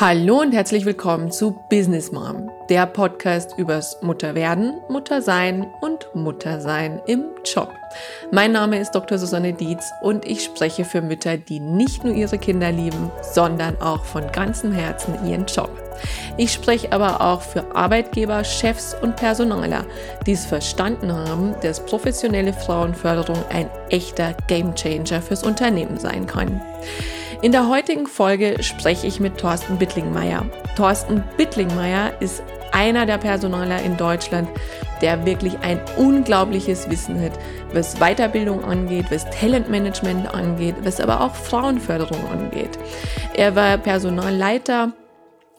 Hallo und herzlich willkommen zu Business Mom, der Podcast übers Mutterwerden, Muttersein und Muttersein im Job. Mein Name ist Dr. Susanne Dietz und ich spreche für Mütter, die nicht nur ihre Kinder lieben, sondern auch von ganzem Herzen ihren Job. Ich spreche aber auch für Arbeitgeber, Chefs und Personaler, die es verstanden haben, dass professionelle Frauenförderung ein echter Gamechanger fürs Unternehmen sein kann. In der heutigen Folge spreche ich mit Thorsten Bittlingmeier. Thorsten Bittlingmeier ist einer der Personaler in Deutschland, der wirklich ein unglaubliches Wissen hat, was Weiterbildung angeht, was Talentmanagement angeht, was aber auch Frauenförderung angeht. Er war Personalleiter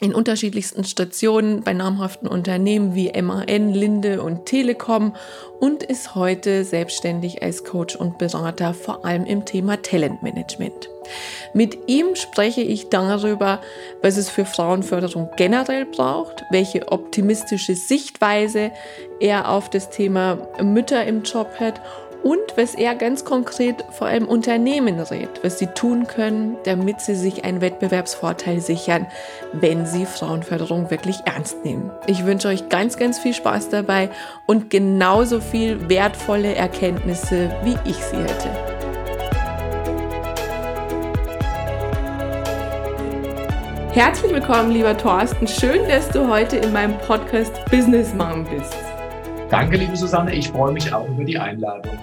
in unterschiedlichsten Stationen bei namhaften Unternehmen wie MAN, Linde und Telekom und ist heute selbstständig als Coach und Berater, vor allem im Thema Talentmanagement. Mit ihm spreche ich darüber, was es für Frauenförderung generell braucht, welche optimistische Sichtweise er auf das Thema Mütter im Job hat und was er ganz konkret vor allem Unternehmen rät, was sie tun können, damit sie sich einen Wettbewerbsvorteil sichern, wenn sie Frauenförderung wirklich ernst nehmen. Ich wünsche euch ganz, ganz viel Spaß dabei und genauso viel wertvolle Erkenntnisse, wie ich sie hätte. Herzlich willkommen, lieber Thorsten. Schön, dass du heute in meinem Podcast Business Mom bist. Danke, liebe Susanne. Ich freue mich auch über die Einladung.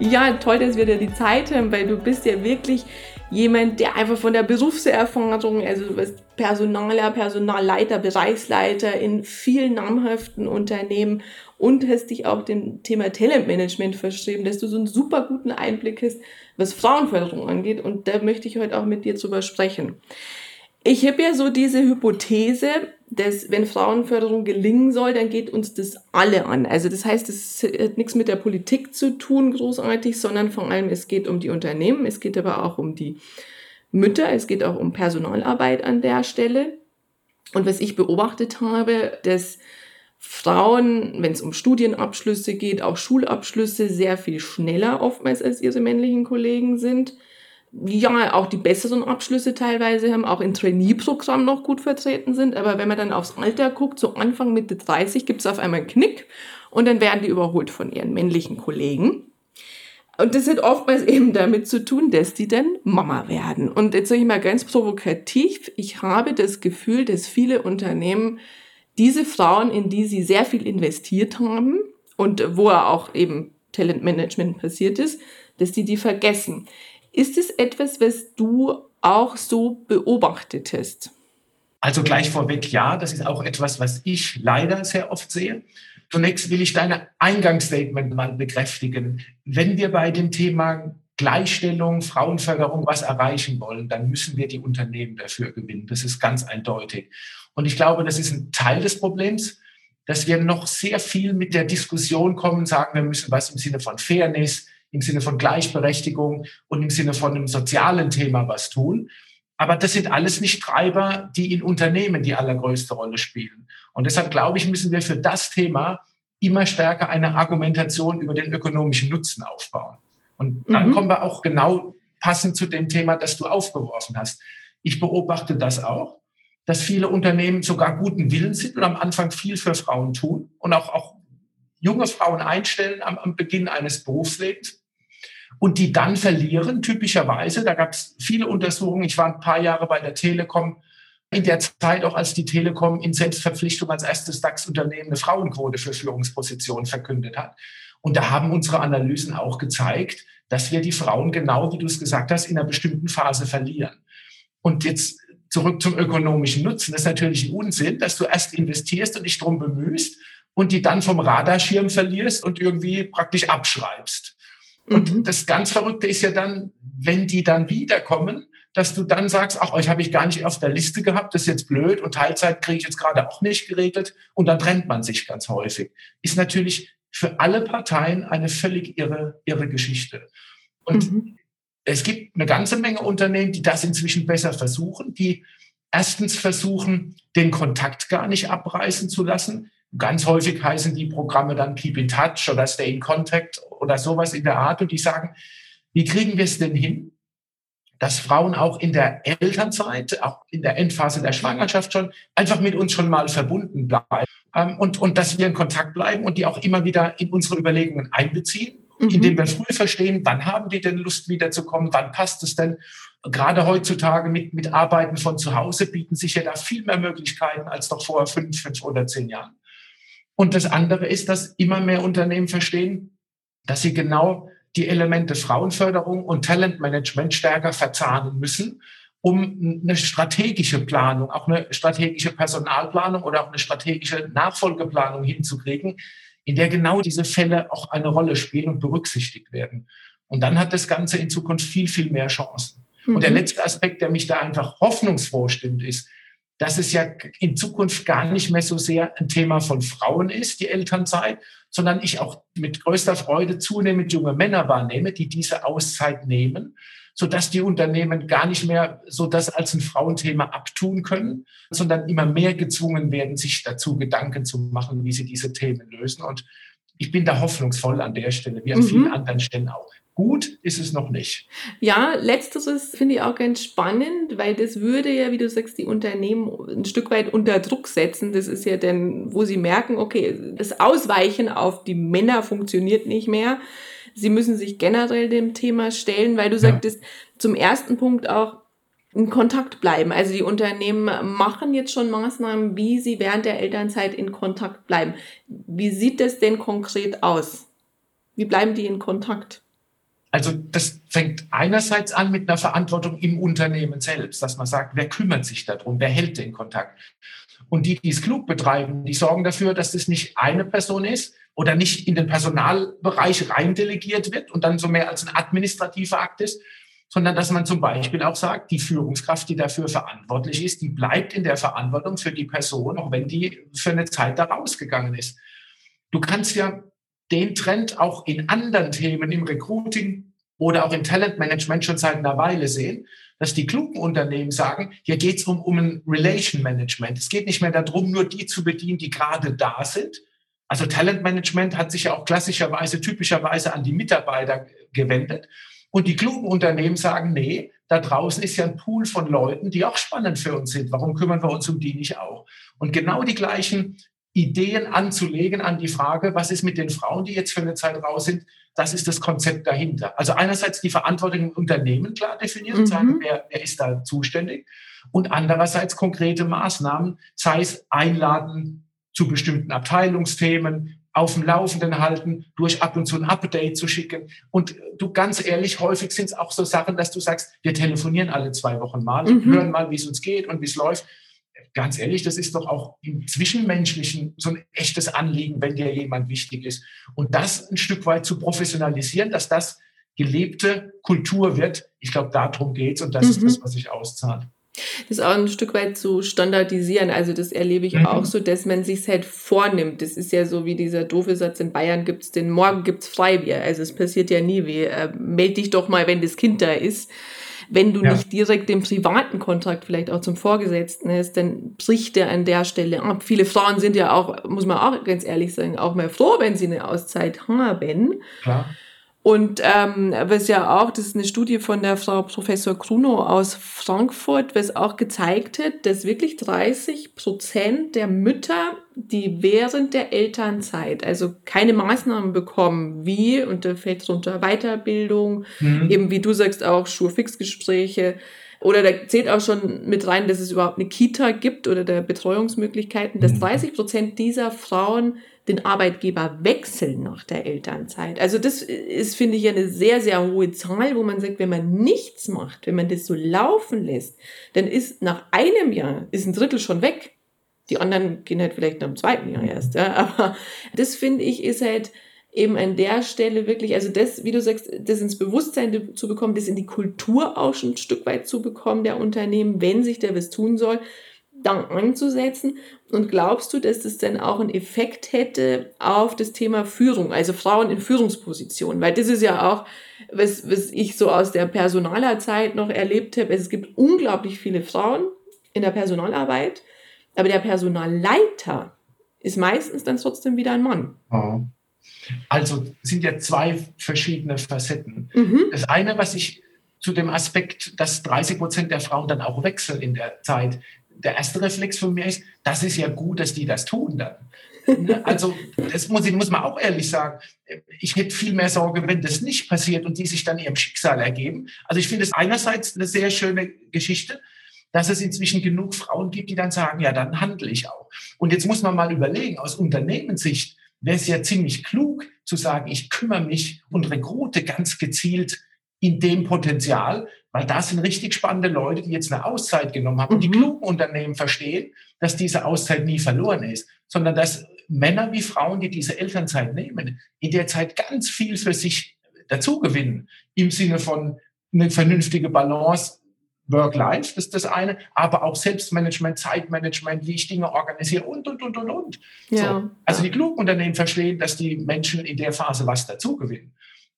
Ja, toll, dass wir da die Zeit haben, weil du bist ja wirklich jemand, der einfach von der Berufserfahrung, also du bist Personaler, Personalleiter, Bereichsleiter in vielen namhaften Unternehmen und hast dich auch dem Thema Talentmanagement verschrieben, dass du so einen super guten Einblick hast, was Frauenförderung angeht. Und da möchte ich heute auch mit dir drüber sprechen. Ich habe ja so diese Hypothese, dass wenn Frauenförderung gelingen soll, dann geht uns das alle an. Also das heißt, es hat nichts mit der Politik zu tun, großartig, sondern vor allem es geht um die Unternehmen, es geht aber auch um die Mütter, es geht auch um Personalarbeit an der Stelle. Und was ich beobachtet habe, dass Frauen, wenn es um Studienabschlüsse geht, auch Schulabschlüsse sehr viel schneller oftmals als ihre männlichen Kollegen sind ja auch die besseren Abschlüsse teilweise haben, auch im Trainee-Programm noch gut vertreten sind. Aber wenn man dann aufs Alter guckt, so Anfang Mitte 30, gibt es auf einmal einen Knick und dann werden die überholt von ihren männlichen Kollegen. Und das hat oftmals eben damit zu tun, dass die dann Mama werden. Und jetzt sage ich mal ganz provokativ, ich habe das Gefühl, dass viele Unternehmen diese Frauen, in die sie sehr viel investiert haben und wo auch eben Talentmanagement passiert ist, dass die die vergessen. Ist es etwas, was du auch so beobachtet hast? Also gleich vorweg, ja, das ist auch etwas, was ich leider sehr oft sehe. Zunächst will ich deine Eingangsstatement mal bekräftigen. Wenn wir bei dem Thema Gleichstellung, Frauenförderung was erreichen wollen, dann müssen wir die Unternehmen dafür gewinnen. Das ist ganz eindeutig. Und ich glaube, das ist ein Teil des Problems, dass wir noch sehr viel mit der Diskussion kommen, sagen, wir müssen was im Sinne von Fairness, im Sinne von Gleichberechtigung und im Sinne von einem sozialen Thema was tun. Aber das sind alles nicht Treiber, die in Unternehmen die allergrößte Rolle spielen. Und deshalb glaube ich, müssen wir für das Thema immer stärker eine Argumentation über den ökonomischen Nutzen aufbauen. Und dann mhm. kommen wir auch genau passend zu dem Thema, das du aufgeworfen hast. Ich beobachte das auch, dass viele Unternehmen sogar guten Willen sind und am Anfang viel für Frauen tun und auch, auch junge Frauen einstellen am, am Beginn eines Berufslebens und die dann verlieren, typischerweise. Da gab es viele Untersuchungen. Ich war ein paar Jahre bei der Telekom. In der Zeit auch, als die Telekom in Selbstverpflichtung als erstes DAX-Unternehmen eine Frauenquote für Führungspositionen verkündet hat. Und da haben unsere Analysen auch gezeigt, dass wir die Frauen genau, wie du es gesagt hast, in einer bestimmten Phase verlieren. Und jetzt zurück zum ökonomischen Nutzen. Das ist natürlich ein Unsinn, dass du erst investierst und dich drum bemühst und die dann vom Radarschirm verlierst und irgendwie praktisch abschreibst. Und mhm. das ganz Verrückte ist ja dann, wenn die dann wiederkommen, dass du dann sagst, ach, euch habe ich gar nicht auf der Liste gehabt, das ist jetzt blöd und Teilzeit kriege ich jetzt gerade auch nicht geregelt und dann trennt man sich ganz häufig. Ist natürlich für alle Parteien eine völlig irre, irre Geschichte. Und mhm. es gibt eine ganze Menge Unternehmen, die das inzwischen besser versuchen, die erstens versuchen, den Kontakt gar nicht abreißen zu lassen, Ganz häufig heißen die Programme dann Keep in Touch oder Stay in Contact oder sowas in der Art. Und die sagen, wie kriegen wir es denn hin, dass Frauen auch in der Elternzeit, auch in der Endphase der Schwangerschaft schon einfach mit uns schon mal verbunden bleiben ähm, und, und dass wir in Kontakt bleiben und die auch immer wieder in unsere Überlegungen einbeziehen, mhm. indem wir früh verstehen, wann haben die denn Lust wiederzukommen, wann passt es denn. Gerade heutzutage mit, mit Arbeiten von zu Hause bieten sich ja da viel mehr Möglichkeiten als noch vor fünf, fünf oder zehn Jahren. Und das andere ist, dass immer mehr Unternehmen verstehen, dass sie genau die Elemente Frauenförderung und Talentmanagement stärker verzahnen müssen, um eine strategische Planung, auch eine strategische Personalplanung oder auch eine strategische Nachfolgeplanung hinzukriegen, in der genau diese Fälle auch eine Rolle spielen und berücksichtigt werden. Und dann hat das Ganze in Zukunft viel, viel mehr Chancen. Mhm. Und der mhm. letzte Aspekt, der mich da einfach hoffnungsfroh stimmt, ist, dass es ja in Zukunft gar nicht mehr so sehr ein Thema von Frauen ist, die Elternzeit, sondern ich auch mit größter Freude zunehmend junge Männer wahrnehme, die diese Auszeit nehmen, sodass die Unternehmen gar nicht mehr so das als ein Frauenthema abtun können, sondern immer mehr gezwungen werden, sich dazu Gedanken zu machen, wie sie diese Themen lösen. Und ich bin da hoffnungsvoll an der Stelle, wie an mhm. vielen anderen Stellen auch. Gut ist es noch nicht. Ja, letzteres finde ich auch ganz spannend, weil das würde ja, wie du sagst, die Unternehmen ein Stück weit unter Druck setzen. Das ist ja dann, wo sie merken, okay, das Ausweichen auf die Männer funktioniert nicht mehr. Sie müssen sich generell dem Thema stellen, weil du ja. sagtest, zum ersten Punkt auch, in Kontakt bleiben. Also die Unternehmen machen jetzt schon Maßnahmen, wie sie während der Elternzeit in Kontakt bleiben. Wie sieht das denn konkret aus? Wie bleiben die in Kontakt? Also das fängt einerseits an mit einer Verantwortung im Unternehmen selbst, dass man sagt, wer kümmert sich darum, wer hält den Kontakt. Und die, die es klug betreiben, die sorgen dafür, dass das nicht eine Person ist oder nicht in den Personalbereich reindelegiert wird und dann so mehr als ein administrativer Akt ist, sondern dass man zum Beispiel auch sagt, die Führungskraft, die dafür verantwortlich ist, die bleibt in der Verantwortung für die Person, auch wenn die für eine Zeit da rausgegangen ist. Du kannst ja den Trend auch in anderen Themen im Recruiting oder auch im Talentmanagement schon seit einer Weile sehen, dass die klugen Unternehmen sagen, hier geht es um, um ein Relation Management. Es geht nicht mehr darum, nur die zu bedienen, die gerade da sind. Also Talentmanagement hat sich ja auch klassischerweise, typischerweise an die Mitarbeiter gewendet. Und die klugen Unternehmen sagen, nee, da draußen ist ja ein Pool von Leuten, die auch spannend für uns sind. Warum kümmern wir uns um die nicht auch? Und genau die gleichen Ideen anzulegen an die Frage, was ist mit den Frauen, die jetzt für eine Zeit raus sind? Das ist das Konzept dahinter. Also einerseits die Verantwortung im Unternehmen klar definieren, mhm. sagen, wer, wer ist da zuständig? Und andererseits konkrete Maßnahmen, sei es einladen zu bestimmten Abteilungsthemen, auf dem Laufenden halten, durch ab und zu ein Update zu schicken. Und du ganz ehrlich, häufig sind es auch so Sachen, dass du sagst, wir telefonieren alle zwei Wochen mal, mhm. hören mal, wie es uns geht und wie es läuft ganz ehrlich, das ist doch auch im Zwischenmenschlichen so ein echtes Anliegen, wenn dir jemand wichtig ist. Und das ein Stück weit zu professionalisieren, dass das gelebte Kultur wird, ich glaube, darum geht es und das mhm. ist das, was sich auszahlt. Das ist auch ein Stück weit zu standardisieren. Also das erlebe ich mhm. auch so, dass man sich halt vornimmt. Das ist ja so wie dieser doofe Satz in Bayern gibt es den Morgen gibt es Freibier. Also es passiert ja nie wie äh, meld dich doch mal, wenn das Kind da ist wenn du ja. nicht direkt den privaten Kontakt vielleicht auch zum Vorgesetzten hast, dann bricht der an der Stelle ab. Viele Frauen sind ja auch, muss man auch ganz ehrlich sagen, auch mal froh, wenn sie eine Auszeit haben. Klar. Und ähm, was ja auch, das ist eine Studie von der Frau Professor Kruno aus Frankfurt, was auch gezeigt hat, dass wirklich 30 Prozent der Mütter, die während der Elternzeit also keine Maßnahmen bekommen, wie, und da fällt drunter Weiterbildung, mhm. eben wie du sagst auch Schulfixgespräche, oder da zählt auch schon mit rein, dass es überhaupt eine Kita gibt oder der Betreuungsmöglichkeiten, dass 30 mhm. Prozent dieser Frauen den Arbeitgeber wechseln nach der Elternzeit. Also das ist, finde ich, eine sehr, sehr hohe Zahl, wo man sagt, wenn man nichts macht, wenn man das so laufen lässt, dann ist nach einem Jahr, ist ein Drittel schon weg. Die anderen gehen halt vielleicht nach dem zweiten Jahr erst. Ja. Aber das finde ich ist halt eben an der Stelle wirklich, also das, wie du sagst, das ins Bewusstsein zu bekommen, das in die Kultur auch schon ein Stück weit zu bekommen der Unternehmen, wenn sich da was tun soll dann anzusetzen? Und glaubst du, dass das dann auch einen Effekt hätte auf das Thema Führung, also Frauen in Führungspositionen? Weil das ist ja auch, was, was ich so aus der Personalerzeit noch erlebt habe. Es gibt unglaublich viele Frauen in der Personalarbeit, aber der Personalleiter ist meistens dann trotzdem wieder ein Mann. Also sind ja zwei verschiedene Facetten. Mhm. Das eine, was ich zu dem Aspekt, dass 30 Prozent der Frauen dann auch wechseln in der Zeit. Der erste Reflex von mir ist, das ist ja gut, dass die das tun dann. Ne? Also, das muss, muss man auch ehrlich sagen. Ich hätte viel mehr Sorge, wenn das nicht passiert und die sich dann ihrem Schicksal ergeben. Also, ich finde es einerseits eine sehr schöne Geschichte, dass es inzwischen genug Frauen gibt, die dann sagen, ja, dann handle ich auch. Und jetzt muss man mal überlegen, aus Unternehmenssicht wäre es ja ziemlich klug zu sagen, ich kümmere mich und rekrute ganz gezielt in dem Potenzial, weil da sind richtig spannende Leute, die jetzt eine Auszeit genommen haben. Mhm. Und die klugen Unternehmen verstehen, dass diese Auszeit nie verloren ist, sondern dass Männer wie Frauen, die diese Elternzeit nehmen, in der Zeit ganz viel für sich dazugewinnen, im Sinne von eine vernünftige Balance Work-Life, das ist das eine, aber auch Selbstmanagement, Zeitmanagement, wie ich Dinge organisiere und, und, und, und, und. Ja. So. Also die klugen Unternehmen verstehen, dass die Menschen in der Phase was dazugewinnen.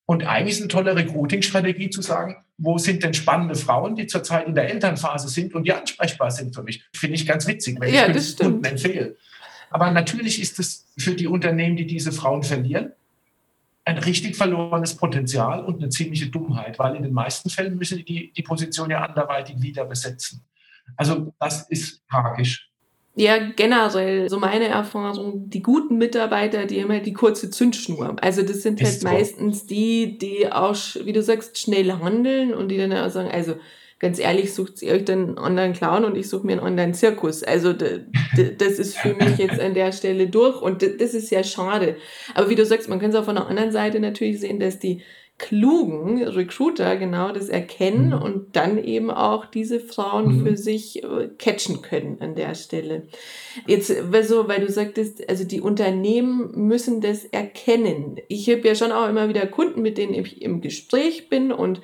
Und eigentlich ist eine tolle Recruiting-Strategie zu sagen, wo sind denn spannende Frauen, die zurzeit in der Elternphase sind und die ansprechbar sind für mich. Finde ich ganz witzig, wenn ja, ich das Kunden empfehle. Aber natürlich ist es für die Unternehmen, die diese Frauen verlieren, ein richtig verlorenes Potenzial und eine ziemliche Dummheit, weil in den meisten Fällen müssen die die Position ja anderweitig wieder besetzen. Also das ist tragisch. Ja, generell, so meine Erfahrung, die guten Mitarbeiter, die haben halt die kurze Zündschnur. Also das sind halt so. meistens die, die auch, wie du sagst, schnell handeln und die dann auch sagen, also ganz ehrlich, sucht ihr euch dann einen anderen Clown und ich suche mir einen anderen Zirkus. Also das ist für mich jetzt an der Stelle durch und das ist ja schade. Aber wie du sagst, man kann es auch von der anderen Seite natürlich sehen, dass die klugen Recruiter genau das erkennen mhm. und dann eben auch diese Frauen mhm. für sich äh, catchen können an der Stelle. Jetzt, so, weil du sagtest, also die Unternehmen müssen das erkennen. Ich habe ja schon auch immer wieder Kunden, mit denen ich im Gespräch bin und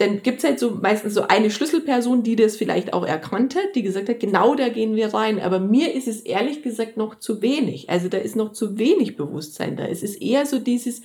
dann gibt es halt so meistens so eine Schlüsselperson, die das vielleicht auch erkannt hat, die gesagt hat, genau da gehen wir rein. Aber mir ist es ehrlich gesagt noch zu wenig. Also da ist noch zu wenig Bewusstsein da. Es ist eher so dieses,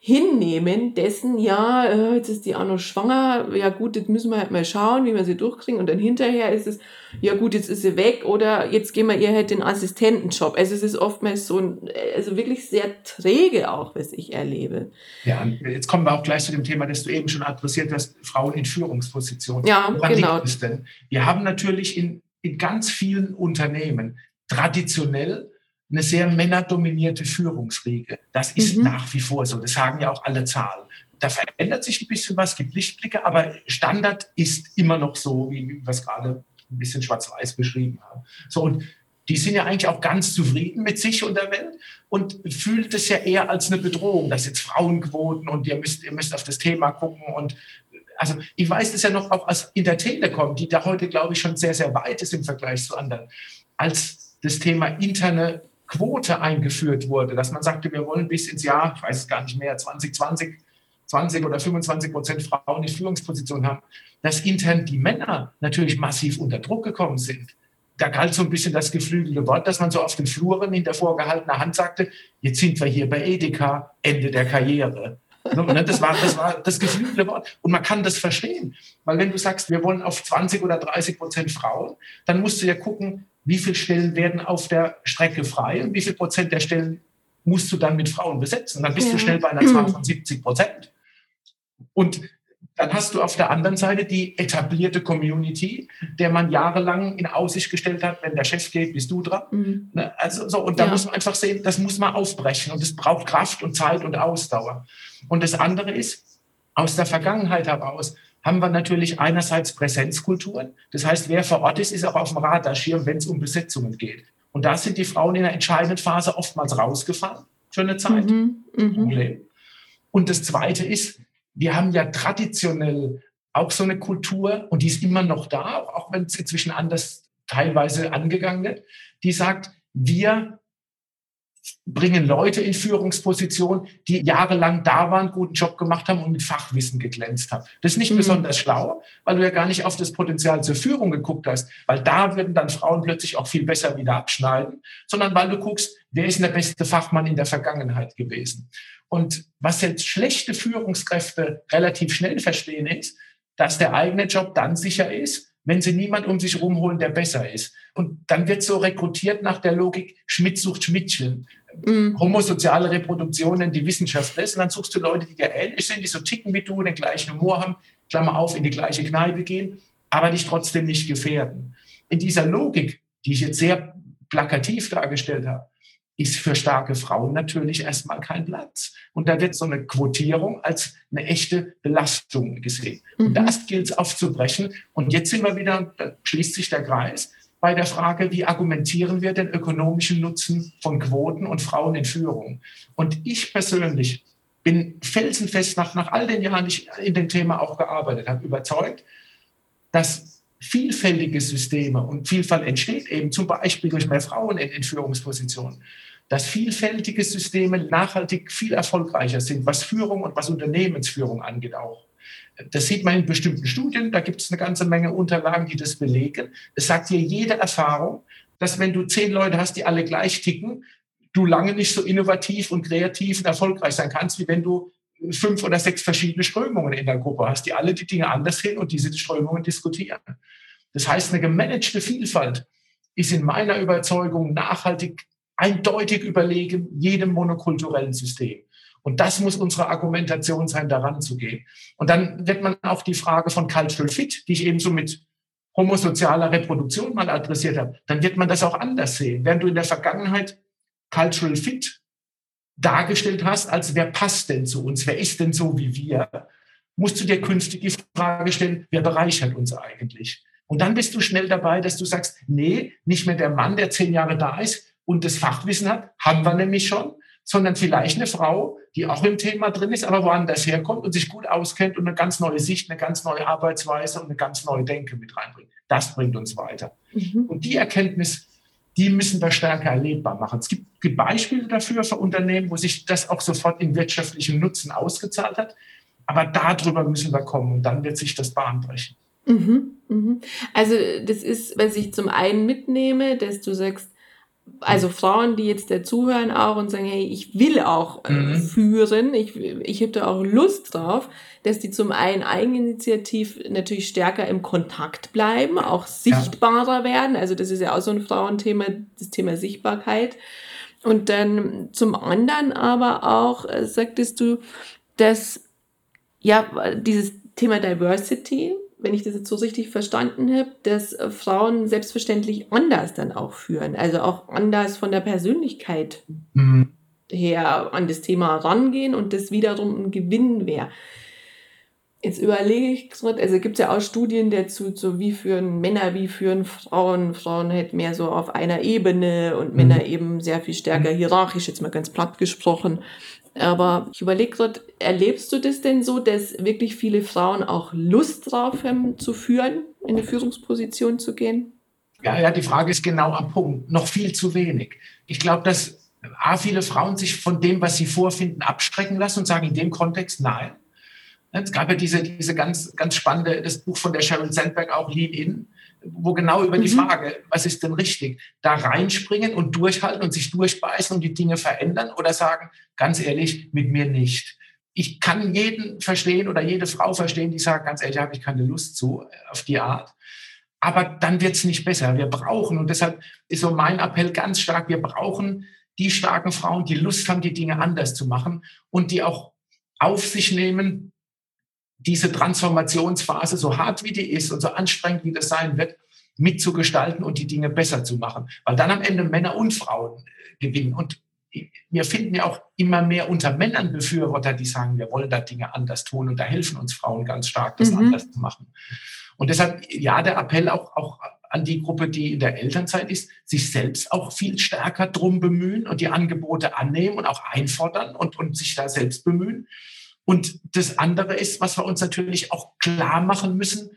Hinnehmen dessen, ja, äh, jetzt ist die auch noch schwanger, ja gut, jetzt müssen wir halt mal schauen, wie wir sie durchkriegen und dann hinterher ist es, ja gut, jetzt ist sie weg oder jetzt gehen wir ihr halt den Assistentenjob. Also es ist oftmals so ein, also wirklich sehr träge auch, was ich erlebe. Ja, jetzt kommen wir auch gleich zu dem Thema, das du eben schon adressiert hast, Frauen in Führungspositionen. Ja, Woran genau. Liegt es denn? Wir haben natürlich in, in ganz vielen Unternehmen traditionell eine sehr männerdominierte Führungsriege. Das ist mhm. nach wie vor so. Das sagen ja auch alle Zahlen. Da verändert sich ein bisschen was, gibt Lichtblicke, aber Standard ist immer noch so, wie wir es gerade ein bisschen schwarz-weiß beschrieben haben. So, und die sind ja eigentlich auch ganz zufrieden mit sich und der Welt und fühlt es ja eher als eine Bedrohung, dass jetzt Frauenquoten und ihr müsst, ihr müsst auf das Thema gucken und also ich weiß das ja noch auch aus in der Telekom, die da heute, glaube ich, schon sehr, sehr weit ist im Vergleich zu anderen, als das Thema interne Quote eingeführt wurde, dass man sagte, wir wollen bis ins Jahr, ich weiß es gar nicht mehr, 2020, 20 oder 25 Prozent Frauen in Führungspositionen haben, dass intern die Männer natürlich massiv unter Druck gekommen sind. Da galt so ein bisschen das geflügelte Wort, dass man so auf den Fluren hinter vorgehaltener Hand sagte, jetzt sind wir hier bei Edeka, Ende der Karriere. Ne, das war, das war das geflügelte Wort. Und man kann das verstehen. Weil wenn du sagst, wir wollen auf 20 oder 30 Prozent Frauen, dann musst du ja gucken, wie viele Stellen werden auf der Strecke frei und wie viel Prozent der Stellen musst du dann mit Frauen besetzen. Und dann bist ja. du schnell bei einer Zahl von 70 Prozent. Und dann hast du auf der anderen Seite die etablierte Community, der man jahrelang in Aussicht gestellt hat, wenn der Chef geht, bist du dran. Mhm. Also so, und da ja. muss man einfach sehen, das muss man aufbrechen und es braucht Kraft und Zeit und Ausdauer. Und das andere ist, aus der Vergangenheit heraus, haben wir natürlich einerseits Präsenzkulturen. Das heißt, wer vor Ort ist, ist auch auf dem Radarschirm, wenn es um Besetzungen geht. Und da sind die Frauen in der entscheidenden Phase oftmals rausgefahren für eine Zeit. Mhm, mh. Und das Zweite ist, wir haben ja traditionell auch so eine Kultur, und die ist immer noch da, auch wenn es inzwischen anders teilweise angegangen wird, die sagt, wir bringen Leute in Führungspositionen, die jahrelang da waren, guten Job gemacht haben und mit Fachwissen geglänzt haben. Das ist nicht mhm. besonders schlau, weil du ja gar nicht auf das Potenzial zur Führung geguckt hast, weil da würden dann Frauen plötzlich auch viel besser wieder abschneiden, sondern weil du guckst, wer ist der beste Fachmann in der Vergangenheit gewesen. Und was jetzt schlechte Führungskräfte relativ schnell verstehen ist, dass der eigene Job dann sicher ist, wenn sie niemand um sich rumholen, der besser ist. Und dann wird so rekrutiert nach der Logik, Schmidt sucht Schmidtchen. Mhm. Homosoziale Reproduktionen, die Wissenschaft ist. Und dann suchst du Leute, die dir ähnlich sind, die so ticken wie du, den gleichen Humor haben, Klammer auf, in die gleiche Kneipe gehen, aber dich trotzdem nicht gefährden. In dieser Logik, die ich jetzt sehr plakativ dargestellt habe, ist für starke Frauen natürlich erstmal kein Platz. Und da wird so eine Quotierung als eine echte Belastung gesehen. Und mhm. das gilt es aufzubrechen. Und jetzt sind wir wieder, da schließt sich der Kreis, bei der Frage, wie argumentieren wir den ökonomischen Nutzen von Quoten und Frauen in Führung. Und ich persönlich bin felsenfest nach, nach all den Jahren, die ich in dem Thema auch gearbeitet habe, überzeugt, dass vielfältige Systeme und Vielfalt entsteht eben zum Beispiel durch mehr Frauen in, in Führungspositionen, dass vielfältige Systeme nachhaltig viel erfolgreicher sind, was Führung und was Unternehmensführung angeht auch. Das sieht man in bestimmten Studien, da gibt es eine ganze Menge Unterlagen, die das belegen. Es sagt dir jede Erfahrung, dass wenn du zehn Leute hast, die alle gleich ticken, du lange nicht so innovativ und kreativ und erfolgreich sein kannst, wie wenn du fünf oder sechs verschiedene Strömungen in der Gruppe hast, die alle die Dinge anders sehen und diese Strömungen diskutieren. Das heißt, eine gemanagte Vielfalt ist in meiner Überzeugung nachhaltig eindeutig überlegen jedem monokulturellen System. Und das muss unsere Argumentation sein, daran zu gehen. Und dann wird man auch die Frage von Cultural Fit, die ich eben so mit homosozialer Reproduktion mal adressiert habe, dann wird man das auch anders sehen. Während du in der Vergangenheit Cultural Fit dargestellt hast, als wer passt denn zu uns, wer ist denn so wie wir, musst du dir künftig die Frage stellen, wer bereichert uns eigentlich? Und dann bist du schnell dabei, dass du sagst, nee, nicht mehr der Mann, der zehn Jahre da ist und das Fachwissen hat, haben wir nämlich schon, sondern vielleicht eine Frau, die auch im Thema drin ist, aber woanders herkommt und sich gut auskennt und eine ganz neue Sicht, eine ganz neue Arbeitsweise und eine ganz neue Denke mit reinbringt. Das bringt uns weiter. Mhm. Und die Erkenntnis die müssen wir stärker erlebbar machen. Es gibt Beispiele dafür für Unternehmen, wo sich das auch sofort in wirtschaftlichen Nutzen ausgezahlt hat. Aber darüber müssen wir kommen und dann wird sich das Bahn brechen. Mhm, mhm. Also das ist, was ich zum einen mitnehme, dass du sagst, also Frauen, die jetzt dazuhören auch und sagen, hey, ich will auch äh, mhm. führen, ich, ich habe da auch Lust drauf, dass die zum einen eigeninitiativ natürlich stärker im Kontakt bleiben, auch sichtbarer ja. werden. Also das ist ja auch so ein Frauenthema, das Thema Sichtbarkeit. Und dann zum anderen aber auch, äh, sagtest du, dass ja, dieses Thema Diversity, wenn ich das jetzt so richtig verstanden habe, dass äh, Frauen selbstverständlich anders dann auch führen, also auch anders von der Persönlichkeit mhm. her an das Thema rangehen und das wiederum ein Gewinn wäre. Jetzt überlege ich gerade, also gibt es ja auch Studien dazu, so wie führen Männer, wie führen Frauen. Frauen halt mehr so auf einer Ebene und mhm. Männer eben sehr viel stärker hierarchisch, jetzt mal ganz platt gesprochen. Aber ich überlege gerade, erlebst du das denn so, dass wirklich viele Frauen auch Lust drauf haben, zu führen, in eine Führungsposition zu gehen? Ja, ja, die Frage ist genau am Punkt. Noch viel zu wenig. Ich glaube, dass A, viele Frauen sich von dem, was sie vorfinden, abstrecken lassen und sagen in dem Kontext nein. Es gab ja diese, diese ganz, ganz spannende, das Buch von der Sheryl Sandberg auch Lean In, wo genau über die mhm. Frage, was ist denn richtig, da reinspringen und durchhalten und sich durchbeißen und die Dinge verändern oder sagen, ganz ehrlich, mit mir nicht. Ich kann jeden verstehen oder jede Frau verstehen, die sagt, ganz ehrlich, habe ich keine Lust zu äh, auf die Art. Aber dann wird es nicht besser. Wir brauchen, und deshalb ist so mein Appell ganz stark, wir brauchen die starken Frauen, die Lust haben, die Dinge anders zu machen und die auch auf sich nehmen, diese Transformationsphase, so hart wie die ist und so anstrengend wie das sein wird, mitzugestalten und die Dinge besser zu machen. Weil dann am Ende Männer und Frauen äh, gewinnen. Und wir finden ja auch immer mehr unter Männern Befürworter, die sagen, wir wollen da Dinge anders tun. Und da helfen uns Frauen ganz stark, das mhm. anders zu machen. Und deshalb, ja, der Appell auch, auch an die Gruppe, die in der Elternzeit ist, sich selbst auch viel stärker drum bemühen und die Angebote annehmen und auch einfordern und, und sich da selbst bemühen. Und das andere ist, was wir uns natürlich auch klar machen müssen,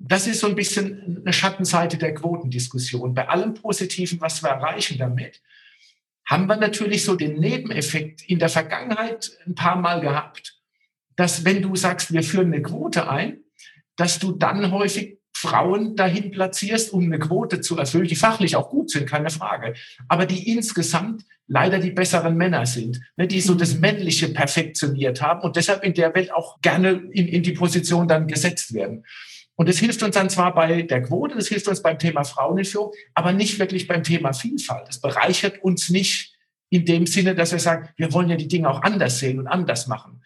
das ist so ein bisschen eine Schattenseite der Quotendiskussion. Bei allem Positiven, was wir erreichen damit, haben wir natürlich so den Nebeneffekt in der Vergangenheit ein paar Mal gehabt, dass wenn du sagst, wir führen eine Quote ein, dass du dann häufig Frauen dahin platzierst, um eine Quote zu erfüllen, die fachlich auch gut sind, keine Frage, aber die insgesamt leider die besseren Männer sind, ne, die so das mhm. Männliche perfektioniert haben und deshalb in der Welt auch gerne in, in die Position dann gesetzt werden. Und das hilft uns dann zwar bei der Quote, das hilft uns beim Thema Frauenführung, aber nicht wirklich beim Thema Vielfalt. Es bereichert uns nicht in dem Sinne, dass wir sagen, wir wollen ja die Dinge auch anders sehen und anders machen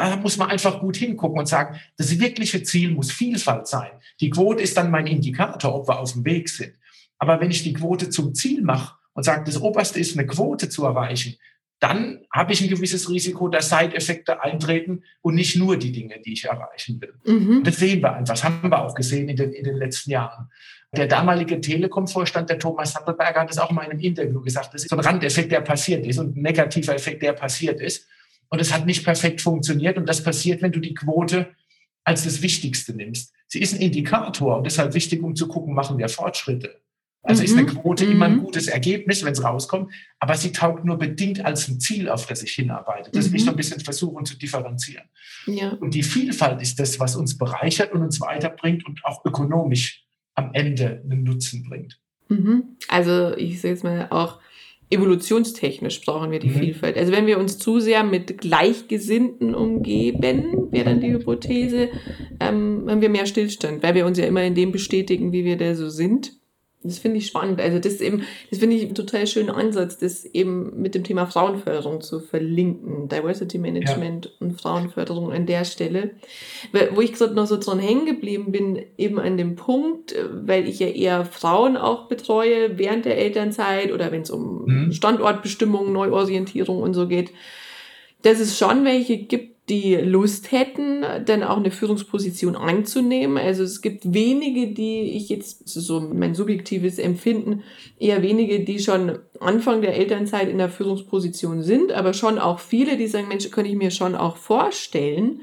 Da muss man einfach gut hingucken und sagen, das wirkliche Ziel muss Vielfalt sein. Die Quote ist dann mein Indikator, ob wir auf dem Weg sind. Aber wenn ich die Quote zum Ziel mache und sage, das Oberste ist eine Quote zu erreichen, dann habe ich ein gewisses Risiko, dass Side-Effekte eintreten und nicht nur die Dinge, die ich erreichen will. Mhm. Das sehen wir einfach, das haben wir auch gesehen in den, in den letzten Jahren. Der damalige Telekom-Vorstand, der Thomas Sattelberger, hat es auch mal in einem Interview gesagt, das ist so ein Randeffekt, der passiert ist und ein negativer Effekt, der passiert ist. Und es hat nicht perfekt funktioniert. Und das passiert, wenn du die Quote als das Wichtigste nimmst. Sie ist ein Indikator und deshalb wichtig, um zu gucken, machen wir Fortschritte. Also mhm. ist eine mhm. Quote mhm. immer ein mhm. gutes Ergebnis, wenn es rauskommt, aber sie taugt nur bedingt als ein Ziel, auf das ich hinarbeite. Das mhm. will ich so ein bisschen versuchen zu differenzieren. Ja. Und die Vielfalt ist das, was uns bereichert und uns weiterbringt und auch ökonomisch am Ende einen Nutzen bringt. Mhm. Also ich sehe es mal auch evolutionstechnisch brauchen wir die mhm. Vielfalt. Also wenn wir uns zu sehr mit Gleichgesinnten umgeben, wäre dann die Hypothese, ähm, haben wir mehr Stillstand, weil wir uns ja immer in dem bestätigen, wie wir da so sind. Das finde ich spannend. Also das eben, das finde ich einen total schönen Ansatz, das eben mit dem Thema Frauenförderung zu verlinken. Diversity Management ja. und Frauenförderung an der Stelle. Wo ich gerade noch so dran hängen geblieben bin, eben an dem Punkt, weil ich ja eher Frauen auch betreue während der Elternzeit oder wenn es um mhm. Standortbestimmung, Neuorientierung und so geht, dass es schon welche gibt, die Lust hätten, dann auch eine Führungsposition anzunehmen. Also es gibt wenige, die ich jetzt, so mein subjektives Empfinden, eher wenige, die schon Anfang der Elternzeit in der Führungsposition sind, aber schon auch viele, die sagen, Mensch, könnte ich mir schon auch vorstellen.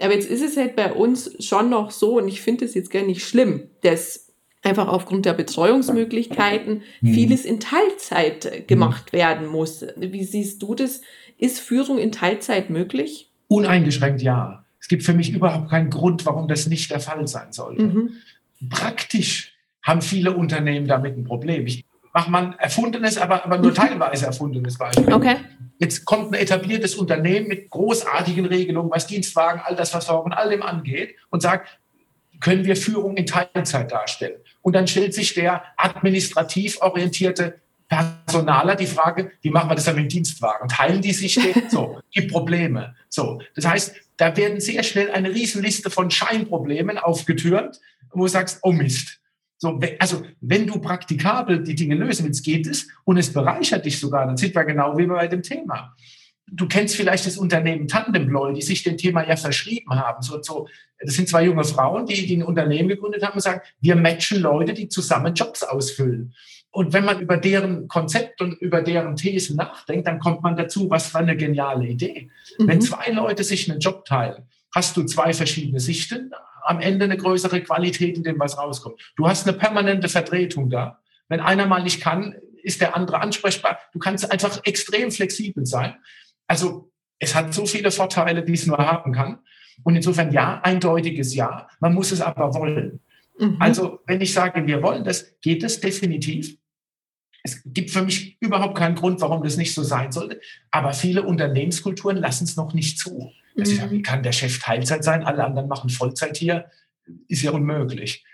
Aber jetzt ist es halt bei uns schon noch so, und ich finde es jetzt gar nicht schlimm, dass einfach aufgrund der Betreuungsmöglichkeiten mhm. vieles in Teilzeit gemacht mhm. werden muss. Wie siehst du das? Ist Führung in Teilzeit möglich? Uneingeschränkt ja. Es gibt für mich überhaupt keinen Grund, warum das nicht der Fall sein sollte. Mhm. Praktisch haben viele Unternehmen damit ein Problem. Ich mache mal ein erfundenes, aber, aber nur mhm. teilweise erfundenes Beispiel. Okay. Jetzt kommt ein etabliertes Unternehmen mit großartigen Regelungen, was Dienstwagen, Altersversorgung und all dem angeht und sagt, können wir Führung in Teilzeit darstellen? Und dann stellt sich der administrativ orientierte Personaler die Frage, wie machen wir das dann mit dem Dienstwagen? Teilen die sich den? So, gibt Probleme. So, das heißt, da werden sehr schnell eine Riesenliste von Scheinproblemen aufgetürmt, wo du sagst, oh Mist. So, also, wenn du praktikabel die Dinge lösen willst, geht es und es bereichert dich sogar, dann sind wir genau wie bei dem Thema. Du kennst vielleicht das Unternehmen Tandemploy, die sich dem Thema ja verschrieben haben. So, so, das sind zwei junge Frauen, die, die ein Unternehmen gegründet haben und sagen, wir matchen Leute, die zusammen Jobs ausfüllen. Und wenn man über deren Konzept und über deren Thesen nachdenkt, dann kommt man dazu, was für eine geniale Idee. Mhm. Wenn zwei Leute sich einen Job teilen, hast du zwei verschiedene Sichten, am Ende eine größere Qualität, in dem was rauskommt. Du hast eine permanente Vertretung da. Wenn einer mal nicht kann, ist der andere ansprechbar. Du kannst einfach extrem flexibel sein. Also es hat so viele Vorteile, die es nur haben kann. Und insofern ja, eindeutiges Ja. Man muss es aber wollen. Mhm. Also wenn ich sage, wir wollen das, geht es definitiv es gibt für mich überhaupt keinen Grund, warum das nicht so sein sollte. Aber viele Unternehmenskulturen lassen es noch nicht zu. Also mhm. wie kann der Chef Teilzeit sein? Alle anderen machen Vollzeit hier. Ist ja unmöglich.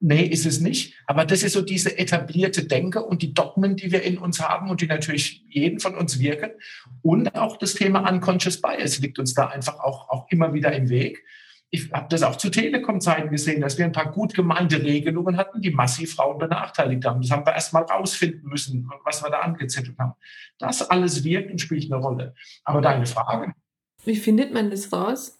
Nee, ist es nicht. Aber das ist so diese etablierte Denke und die Dogmen, die wir in uns haben und die natürlich jeden von uns wirken. Und auch das Thema Unconscious Bias liegt uns da einfach auch, auch immer wieder im Weg ich habe das auch zu Telekom-Zeiten gesehen, dass wir ein paar gut gemeinte Regelungen hatten, die massiv Frauen benachteiligt haben. Das haben wir erst mal rausfinden müssen, was wir da angezettelt haben. Das alles wirkt und spielt eine Rolle. Aber deine Frage. Wie findet man das raus?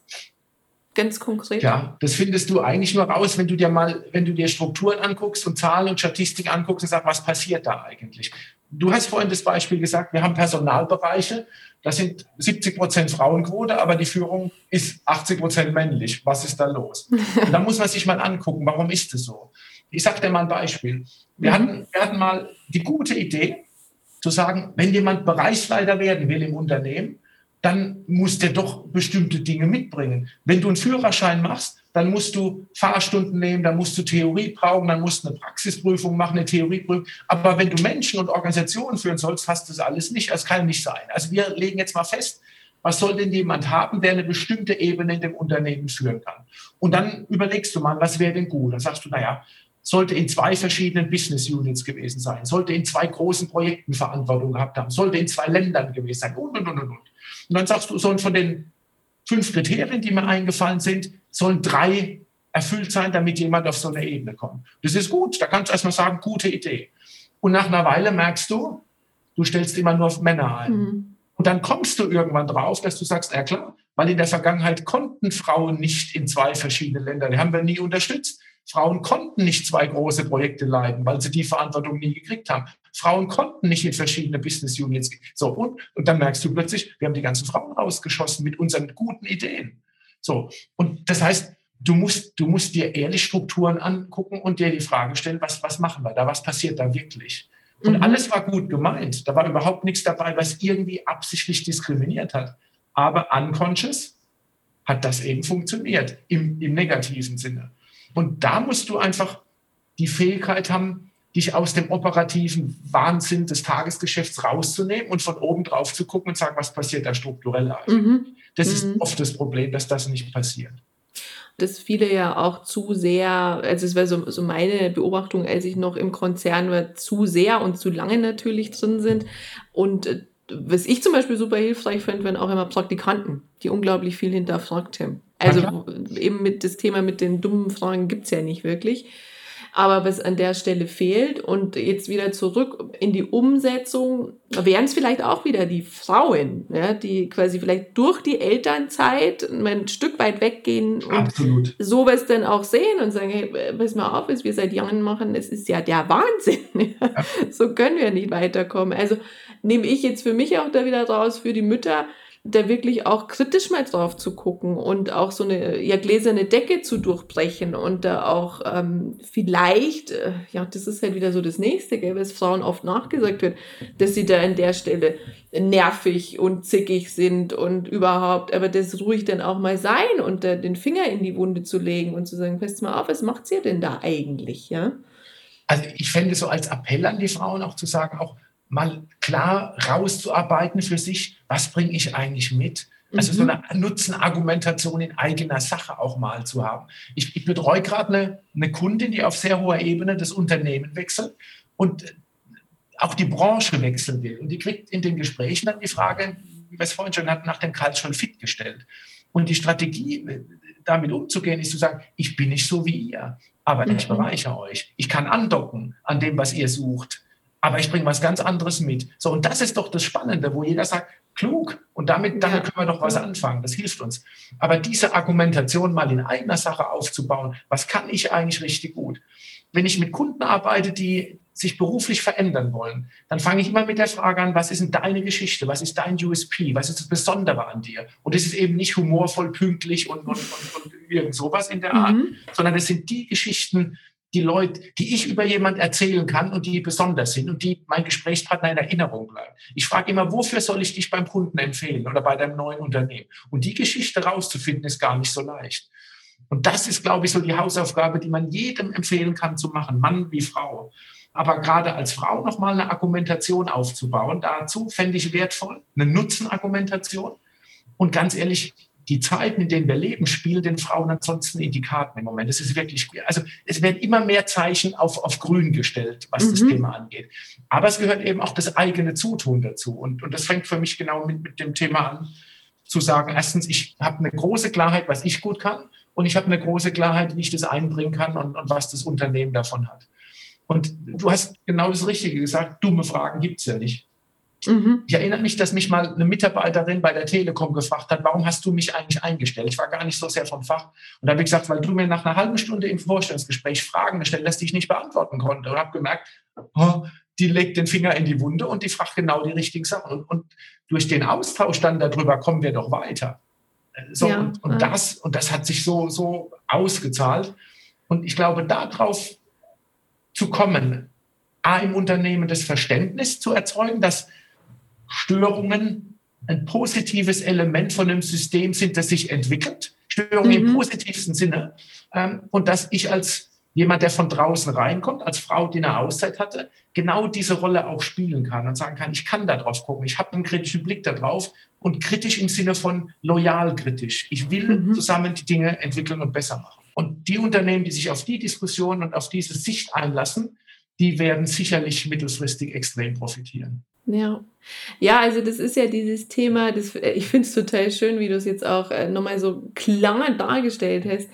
Ganz konkret. Ja, das findest du eigentlich nur raus, wenn du dir mal, wenn du dir Strukturen anguckst und Zahlen und Statistik anguckst und sagst, was passiert da eigentlich? Du hast vorhin das Beispiel gesagt, wir haben Personalbereiche, das sind 70 Prozent Frauenquote, aber die Führung ist 80 Prozent männlich. Was ist da los? Und da muss man sich mal angucken, warum ist das so? Ich sage dir mal ein Beispiel. Wir, mhm. hatten, wir hatten mal die gute Idee, zu sagen, wenn jemand Bereichsleiter werden will im Unternehmen, dann muss der doch bestimmte Dinge mitbringen. Wenn du einen Führerschein machst, dann musst du Fahrstunden nehmen, dann musst du Theorie brauchen, dann musst du eine Praxisprüfung machen, eine Theorieprüfung. Aber wenn du Menschen und Organisationen führen sollst, hast du das alles nicht. Das kann nicht sein. Also wir legen jetzt mal fest, was soll denn jemand haben, der eine bestimmte Ebene in dem Unternehmen führen kann? Und dann überlegst du mal, was wäre denn gut? Dann sagst du, naja, sollte in zwei verschiedenen Business Units gewesen sein, sollte in zwei großen Projekten Verantwortung gehabt haben, sollte in zwei Ländern gewesen sein und, und, und, und. Und dann sagst du, sollen von den fünf Kriterien, die mir eingefallen sind, sollen drei erfüllt sein, damit jemand auf so eine Ebene kommt. Das ist gut. Da kannst du erstmal sagen, gute Idee. Und nach einer Weile merkst du, du stellst immer nur auf Männer ein. Mhm. Und dann kommst du irgendwann drauf, dass du sagst, ja klar, weil in der Vergangenheit konnten Frauen nicht in zwei verschiedene Länder, die haben wir nie unterstützt. Frauen konnten nicht zwei große Projekte leiten, weil sie die Verantwortung nie gekriegt haben. Frauen konnten nicht in verschiedene Business Units. So, und, und dann merkst du plötzlich, wir haben die ganzen Frauen rausgeschossen mit unseren guten Ideen. So, und das heißt, du musst, du musst dir ehrlich Strukturen angucken und dir die Frage stellen, was, was machen wir da, was passiert da wirklich? Und mhm. alles war gut gemeint. Da war überhaupt nichts dabei, was irgendwie absichtlich diskriminiert hat. Aber unconscious hat das eben funktioniert im, im negativen Sinne. Und da musst du einfach die Fähigkeit haben, dich aus dem operativen Wahnsinn des Tagesgeschäfts rauszunehmen und von oben drauf zu gucken und sagen, was passiert da strukturell Mhm. Das mhm. ist oft das Problem, dass das nicht passiert dass viele ja auch zu sehr, also es war so, so meine Beobachtung, als ich noch im Konzern war, zu sehr und zu lange natürlich drin sind. Und äh, was ich zum Beispiel super hilfreich fand, waren auch immer Praktikanten, die unglaublich viel hinterfragt haben. Also eben mit das Thema mit den dummen Fragen gibt es ja nicht wirklich aber was an der Stelle fehlt und jetzt wieder zurück in die Umsetzung, wären es vielleicht auch wieder die Frauen, ja, die quasi vielleicht durch die Elternzeit ein Stück weit weggehen und Absolut. sowas dann auch sehen und sagen, hey, pass mal auf, was wir seit Jahren machen, es ist ja der Wahnsinn. Ja. So können wir nicht weiterkommen. Also nehme ich jetzt für mich auch da wieder raus, für die Mütter, da wirklich auch kritisch mal drauf zu gucken und auch so eine ja, gläserne Decke zu durchbrechen und da auch ähm, vielleicht, äh, ja, das ist halt wieder so das Nächste, gell, was Frauen oft nachgesagt wird, dass sie da an der Stelle nervig und zickig sind und überhaupt, aber das ruhig dann auch mal sein und da den Finger in die Wunde zu legen und zu sagen, passt mal auf, was macht ihr denn da eigentlich, ja? Also ich fände so als Appell an die Frauen auch zu sagen, auch mal klar rauszuarbeiten für sich, was bringe ich eigentlich mit? Also mhm. so eine Nutzenargumentation in eigener Sache auch mal zu haben. Ich, ich betreue gerade eine, eine Kundin, die auf sehr hoher Ebene das Unternehmen wechselt und auch die Branche wechseln will. Und die kriegt in den Gesprächen dann die Frage, wie wir es vorhin schon hatten, nach dem Cultural Fit gestellt. Und die Strategie, damit umzugehen, ist zu sagen, ich bin nicht so wie ihr, aber ich mhm. bereichere euch. Ich kann andocken an dem, was ihr sucht aber ich bringe was ganz anderes mit. So, und das ist doch das Spannende, wo jeder sagt, klug, und damit, damit können wir doch was anfangen, das hilft uns. Aber diese Argumentation mal in eigener Sache aufzubauen, was kann ich eigentlich richtig gut? Wenn ich mit Kunden arbeite, die sich beruflich verändern wollen, dann fange ich immer mit der Frage an, was ist denn deine Geschichte? Was ist dein USP? Was ist das Besondere an dir? Und es ist eben nicht humorvoll, pünktlich und, und, und, und irgend sowas in der Art, mhm. sondern es sind die Geschichten, die Leute, die ich über jemand erzählen kann und die besonders sind und die mein Gesprächspartner in Erinnerung bleiben. Ich frage immer, wofür soll ich dich beim Kunden empfehlen oder bei deinem neuen Unternehmen? Und die Geschichte rauszufinden, ist gar nicht so leicht. Und das ist, glaube ich, so die Hausaufgabe, die man jedem empfehlen kann zu machen, Mann wie Frau. Aber gerade als Frau nochmal eine Argumentation aufzubauen, dazu fände ich wertvoll, eine Nutzenargumentation. Und ganz ehrlich, die Zeiten, in denen wir leben, spielen den Frauen ansonsten in die Karten im Moment. Das ist wirklich, also es werden immer mehr Zeichen auf, auf grün gestellt, was mhm. das Thema angeht. Aber es gehört eben auch das eigene Zutun dazu. Und, und das fängt für mich genau mit, mit dem Thema an, zu sagen, erstens, ich habe eine große Klarheit, was ich gut kann. Und ich habe eine große Klarheit, wie ich das einbringen kann und, und was das Unternehmen davon hat. Und du hast genau das Richtige gesagt, dumme Fragen gibt es ja nicht. Mhm. Ich erinnere mich, dass mich mal eine Mitarbeiterin bei der Telekom gefragt hat, warum hast du mich eigentlich eingestellt? Ich war gar nicht so sehr vom Fach. Und da habe ich gesagt, weil du mir nach einer halben Stunde im Vorstellungsgespräch Fragen gestellt hast, die ich nicht beantworten konnte. Und habe gemerkt, oh, die legt den Finger in die Wunde und die fragt genau die richtigen Sachen. Und, und durch den Austausch dann darüber kommen wir doch weiter. So, ja, und, und, das, und das hat sich so, so ausgezahlt. Und ich glaube, darauf zu kommen, A, im Unternehmen das Verständnis zu erzeugen, dass Störungen ein positives Element von einem System sind, das sich entwickelt. Störungen mhm. im positivsten Sinne. Ähm, und dass ich als jemand, der von draußen reinkommt, als Frau, die eine Auszeit hatte, genau diese Rolle auch spielen kann und sagen kann, ich kann da drauf gucken, ich habe einen kritischen Blick darauf und kritisch im Sinne von loyal kritisch. Ich will mhm. zusammen die Dinge entwickeln und besser machen. Und die Unternehmen, die sich auf die Diskussion und auf diese Sicht einlassen, die werden sicherlich mittelfristig extrem profitieren. Ja. Ja, also das ist ja dieses Thema, das, ich finde es total schön, wie du es jetzt auch äh, nochmal so klar dargestellt hast.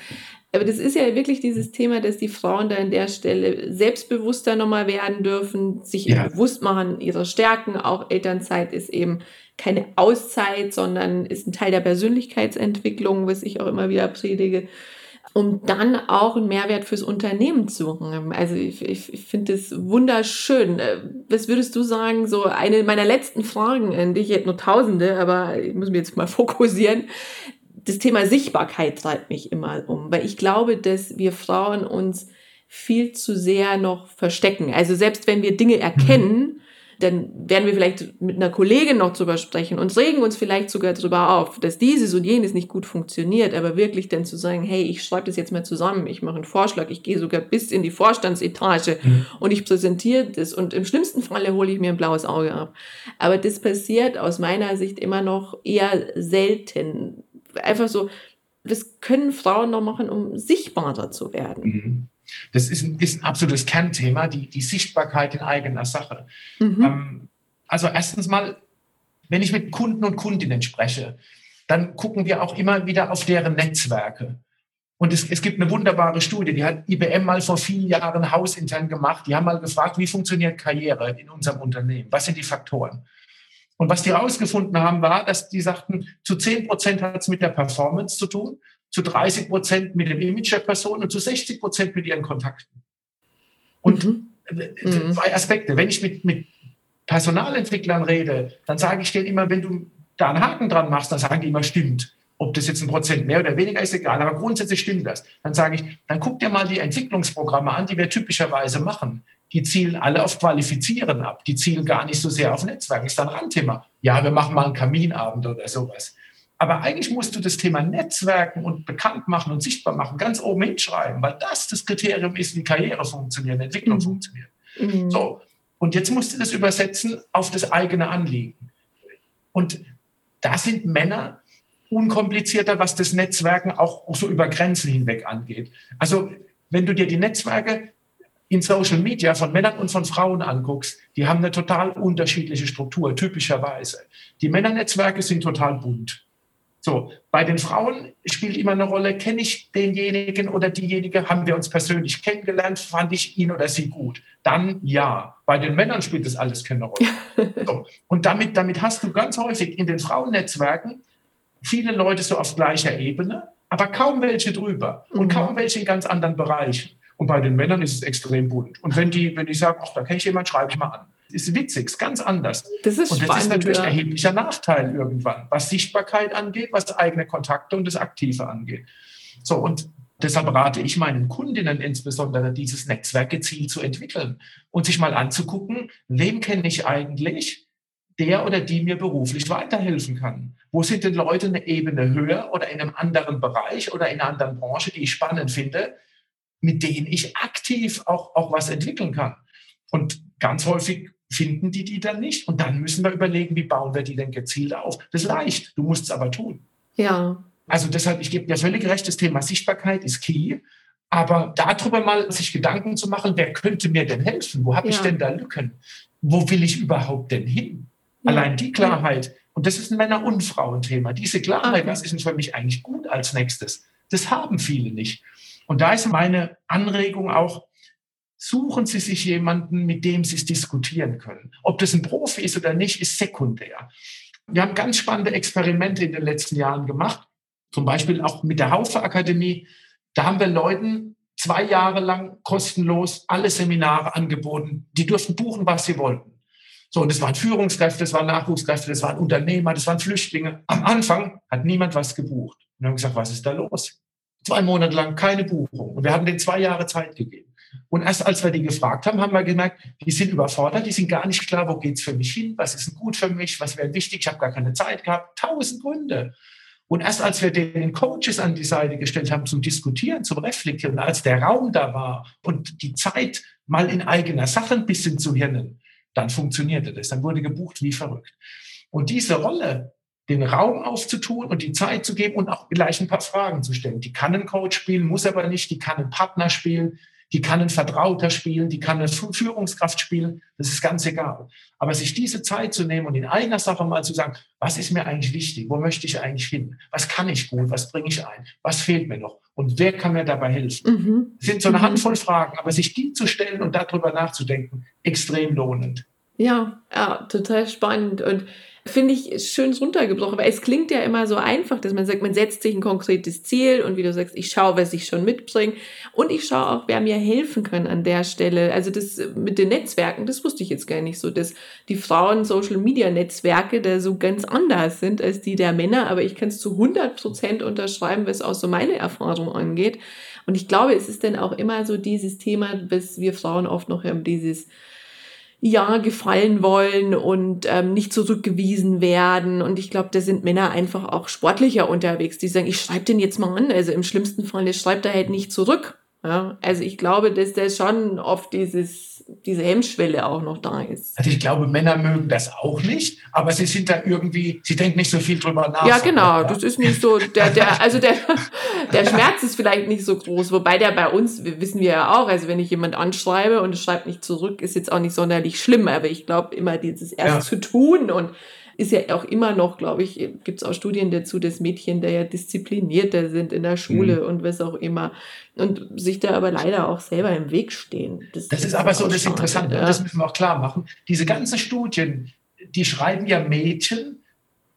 Aber das ist ja wirklich dieses Thema, dass die Frauen da an der Stelle selbstbewusster nochmal werden dürfen, sich ja. bewusst machen ihrer Stärken. Auch Elternzeit ist eben keine Auszeit, sondern ist ein Teil der Persönlichkeitsentwicklung, was ich auch immer wieder predige um dann auch einen Mehrwert fürs Unternehmen zu suchen. Also ich, ich, ich finde das wunderschön. Was würdest du sagen, so eine meiner letzten Fragen an dich, ich hätte nur tausende, aber ich muss mich jetzt mal fokussieren. Das Thema Sichtbarkeit treibt mich immer um, weil ich glaube, dass wir Frauen uns viel zu sehr noch verstecken. Also selbst wenn wir Dinge erkennen, dann werden wir vielleicht mit einer Kollegin noch drüber sprechen und regen uns vielleicht sogar drüber auf, dass dieses und jenes nicht gut funktioniert, aber wirklich dann zu sagen, hey, ich schreibe das jetzt mal zusammen, ich mache einen Vorschlag, ich gehe sogar bis in die Vorstandsetage mhm. und ich präsentiere das und im schlimmsten Falle hole ich mir ein blaues Auge ab. Aber das passiert aus meiner Sicht immer noch eher selten. Einfach so, das können Frauen noch machen, um sichtbarer zu werden. Mhm. Das ist ein, ist ein absolutes Kernthema, die, die Sichtbarkeit in eigener Sache. Mhm. Ähm, also erstens mal, wenn ich mit Kunden und Kundinnen spreche, dann gucken wir auch immer wieder auf deren Netzwerke. Und es, es gibt eine wunderbare Studie, die hat IBM mal vor vielen Jahren hausintern gemacht. Die haben mal gefragt, wie funktioniert Karriere in unserem Unternehmen? Was sind die Faktoren? Und was die herausgefunden haben, war, dass die sagten, zu 10 Prozent hat es mit der Performance zu tun, zu 30 Prozent mit dem Image der Person und zu 60 Prozent mit ihren Kontakten. Und mhm. mhm. zwei Aspekte. Wenn ich mit, mit Personalentwicklern rede, dann sage ich denen immer, wenn du da einen Haken dran machst, dann sagen die immer, stimmt. Ob das jetzt ein Prozent mehr oder weniger ist, egal, aber grundsätzlich stimmt das. Dann sage ich, dann guck dir mal die Entwicklungsprogramme an, die wir typischerweise machen. Die zielen alle auf Qualifizieren ab. Die zielen gar nicht so sehr auf Netzwerk. Ist dann Randthema. Ja, wir machen mal einen Kaminabend oder sowas. Aber eigentlich musst du das Thema Netzwerken und bekannt machen und sichtbar machen ganz oben hinschreiben, weil das das Kriterium ist, wie Karriere funktioniert, Entwicklung mhm. funktioniert. Mhm. So. Und jetzt musst du das übersetzen auf das eigene Anliegen. Und da sind Männer unkomplizierter, was das Netzwerken auch so über Grenzen hinweg angeht. Also, wenn du dir die Netzwerke in Social Media von Männern und von Frauen anguckst, die haben eine total unterschiedliche Struktur, typischerweise. Die Männernetzwerke sind total bunt. So, bei den Frauen spielt immer eine Rolle, kenne ich denjenigen oder diejenige, haben wir uns persönlich kennengelernt, fand ich ihn oder sie gut? Dann ja. Bei den Männern spielt das alles keine Rolle. So. Und damit, damit hast du ganz häufig in den Frauennetzwerken viele Leute so auf gleicher Ebene, aber kaum welche drüber und mhm. kaum welche in ganz anderen Bereichen. Und bei den Männern ist es extrem bunt. Und wenn die, wenn die sagen, ach, da kenne ich jemanden, schreibe ich mal an ist witzig, ist ganz anders. Das ist und das spannend, ist natürlich ja. ein erheblicher Nachteil irgendwann, was Sichtbarkeit angeht, was eigene Kontakte und das Aktive angeht. So, und deshalb rate ich meinen Kundinnen insbesondere, dieses Netzwerk gezielt zu entwickeln und sich mal anzugucken, wen kenne ich eigentlich, der oder die mir beruflich weiterhelfen kann. Wo sind denn Leute eine Ebene höher oder in einem anderen Bereich oder in einer anderen Branche, die ich spannend finde, mit denen ich aktiv auch, auch was entwickeln kann? Und ganz häufig finden die die dann nicht. Und dann müssen wir überlegen, wie bauen wir die denn gezielt auf. Das ist leicht, du musst es aber tun. Ja. Also deshalb, ich gebe dir völlig recht, das Thema Sichtbarkeit ist key. Aber darüber mal sich Gedanken zu machen, wer könnte mir denn helfen? Wo habe ja. ich denn da Lücken? Wo will ich überhaupt denn hin? Ja. Allein die Klarheit, und das ist ein Männer- und Frauenthema, diese Klarheit, okay. was ist denn für mich eigentlich gut als nächstes? Das haben viele nicht. Und da ist meine Anregung auch, suchen Sie sich jemanden, mit dem Sie es diskutieren können. Ob das ein Profi ist oder nicht, ist sekundär. Wir haben ganz spannende Experimente in den letzten Jahren gemacht, zum Beispiel auch mit der Haufe Akademie. Da haben wir Leuten zwei Jahre lang kostenlos alle Seminare angeboten. Die durften buchen, was sie wollten. So, und das waren Führungskräfte, das waren Nachwuchskräfte, das waren Unternehmer, das waren Flüchtlinge. Am Anfang hat niemand was gebucht. Und wir haben gesagt, was ist da los? Zwei Monate lang keine Buchung. Und wir haben denen zwei Jahre Zeit gegeben. Und erst als wir die gefragt haben, haben wir gemerkt, die sind überfordert, die sind gar nicht klar, wo geht's für mich hin, was ist denn gut für mich, was wäre wichtig, ich habe gar keine Zeit gehabt, tausend Gründe. Und erst als wir den Coaches an die Seite gestellt haben zum Diskutieren, zum Reflektieren, als der Raum da war und die Zeit mal in eigener Sache ein bisschen zu hirnen, dann funktionierte das. Dann wurde gebucht wie verrückt. Und diese Rolle, den Raum aufzutun und die Zeit zu geben und auch gleich ein paar Fragen zu stellen. Die kann ein Coach spielen, muss aber nicht, die kann ein Partner spielen, die kann ein Vertrauter spielen, die kann eine Führungskraft spielen, das ist ganz egal. Aber sich diese Zeit zu nehmen und in einer Sache mal zu sagen, was ist mir eigentlich wichtig, wo möchte ich eigentlich hin, was kann ich gut, was bringe ich ein, was fehlt mir noch und wer kann mir dabei helfen, mhm. das sind so eine mhm. Handvoll Fragen, aber sich die zu stellen und darüber nachzudenken, extrem lohnend. Ja, ja, total spannend und finde ich schön runtergebrochen, weil es klingt ja immer so einfach, dass man sagt, man setzt sich ein konkretes Ziel und wie du sagst, ich schaue, was ich schon mitbringe und ich schaue auch, wer mir helfen kann an der Stelle. Also das mit den Netzwerken, das wusste ich jetzt gar nicht so, dass die Frauen Social Media Netzwerke da so ganz anders sind als die der Männer, aber ich kann es zu 100 Prozent unterschreiben, was auch so meine Erfahrung angeht. Und ich glaube, es ist dann auch immer so dieses Thema, was wir Frauen oft noch haben, dieses ja gefallen wollen und ähm, nicht zurückgewiesen werden. Und ich glaube, da sind Männer einfach auch sportlicher unterwegs, die sagen, ich schreibe den jetzt mal an. Also im schlimmsten Fall, schreibt er halt nicht zurück. Ja, also ich glaube, dass da schon oft dieses, diese Hemmschwelle auch noch da ist. Also ich glaube, Männer mögen das auch nicht, aber sie sind da irgendwie, sie denken nicht so viel drüber nach. Ja, genau, das ist nicht so, der, der, also der, der Schmerz ist vielleicht nicht so groß, wobei der bei uns, wissen wir ja auch, also wenn ich jemand anschreibe und es schreibt nicht zurück, ist jetzt auch nicht sonderlich schlimm, aber ich glaube immer dieses erst ja. zu tun und ist ja auch immer noch, glaube ich, gibt es auch Studien dazu, dass Mädchen da ja disziplinierter sind in der Schule mhm. und was auch immer. Und sich da aber leider auch selber im Weg stehen. Das, das ist aber so das Interessante, ja. das müssen wir auch klar machen. Diese ganzen Studien, die schreiben ja Mädchen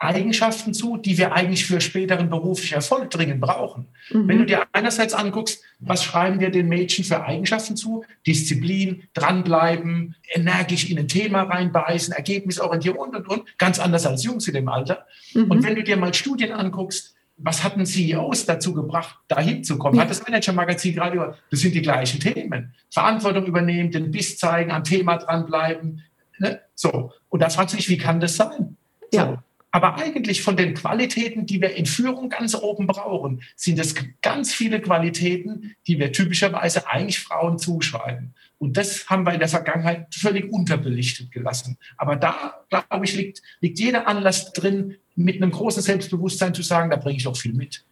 Eigenschaften zu, die wir eigentlich für späteren beruflichen Erfolg dringend brauchen. Mhm. Wenn du dir einerseits anguckst, was schreiben wir den Mädchen für Eigenschaften zu? Disziplin, dranbleiben, energisch in ein Thema reinbeißen, ergebnisorientiert und, und, und. Ganz anders als Jungs in dem Alter. Mhm. Und wenn du dir mal Studien anguckst, was hatten CEOs dazu gebracht, dahin zu kommen? Hat das Manager-Magazin gerade über, das sind die gleichen Themen. Verantwortung übernehmen, den Biss zeigen, am Thema dranbleiben. Ne? So. Und da fragst du dich, wie kann das sein? So. Aber eigentlich von den Qualitäten, die wir in Führung ganz oben brauchen, sind es ganz viele Qualitäten, die wir typischerweise eigentlich Frauen zuschreiben. Und das haben wir in der Vergangenheit völlig unterbelichtet gelassen. Aber da, glaube ich, liegt, liegt jeder Anlass drin, mit einem großen Selbstbewusstsein zu sagen, da bringe ich noch viel mit.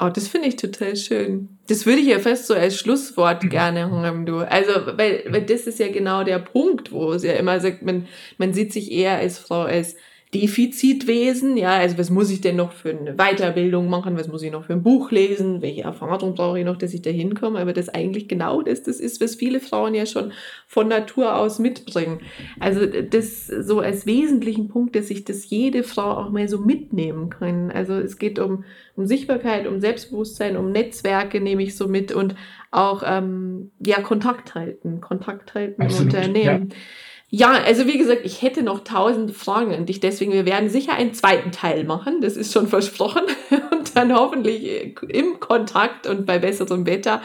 Oh, das finde ich total schön. Das würde ich ja fast so als Schlusswort mhm. gerne haben, du. Also, weil, weil das ist ja genau der Punkt, wo es ja immer sagt, man, man sieht sich eher als Frau als Defizitwesen, ja, also was muss ich denn noch für eine Weiterbildung machen, was muss ich noch für ein Buch lesen, welche Erfahrung brauche ich noch, dass ich da hinkomme, aber das eigentlich genau das, das ist, was viele Frauen ja schon von Natur aus mitbringen. Also das so als wesentlichen Punkt, dass sich das jede Frau auch mal so mitnehmen kann. Also es geht um, um Sichtbarkeit, um Selbstbewusstsein, um Netzwerke nehme ich so mit und auch ähm, ja Kontakt halten, Kontakt halten Absolut, im Unternehmen. Ja. Ja, also wie gesagt, ich hätte noch tausend Fragen an dich, deswegen wir werden sicher einen zweiten Teil machen, das ist schon versprochen und dann hoffentlich im Kontakt und bei besserem Wetter.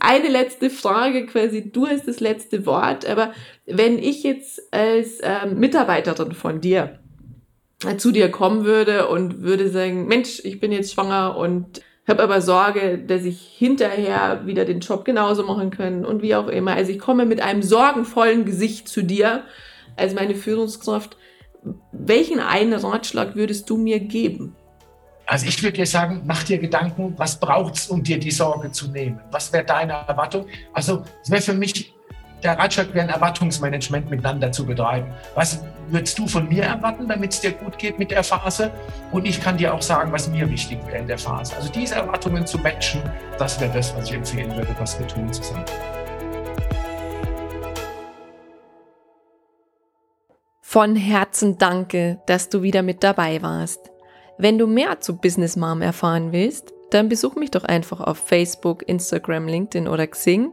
Eine letzte Frage quasi, du hast das letzte Wort, aber wenn ich jetzt als ähm, Mitarbeiterin von dir zu dir kommen würde und würde sagen, Mensch, ich bin jetzt schwanger und habe aber Sorge, dass ich hinterher wieder den Job genauso machen kann und wie auch immer. Also ich komme mit einem sorgenvollen Gesicht zu dir als meine Führungskraft. Welchen einen Ratschlag würdest du mir geben? Also ich würde dir sagen, mach dir Gedanken, was braucht es, um dir die Sorge zu nehmen? Was wäre deine Erwartung? Also es wäre für mich der Ratschlag wäre, ein Erwartungsmanagement miteinander zu betreiben. Was würdest du von mir erwarten, damit es dir gut geht mit der Phase? Und ich kann dir auch sagen, was mir wichtig wäre in der Phase. Also diese Erwartungen zu matchen, das wäre das, was ich empfehlen würde, was wir tun zusammen. Von Herzen danke, dass du wieder mit dabei warst. Wenn du mehr zu Business Mom erfahren willst, dann besuch mich doch einfach auf Facebook, Instagram, LinkedIn oder Xing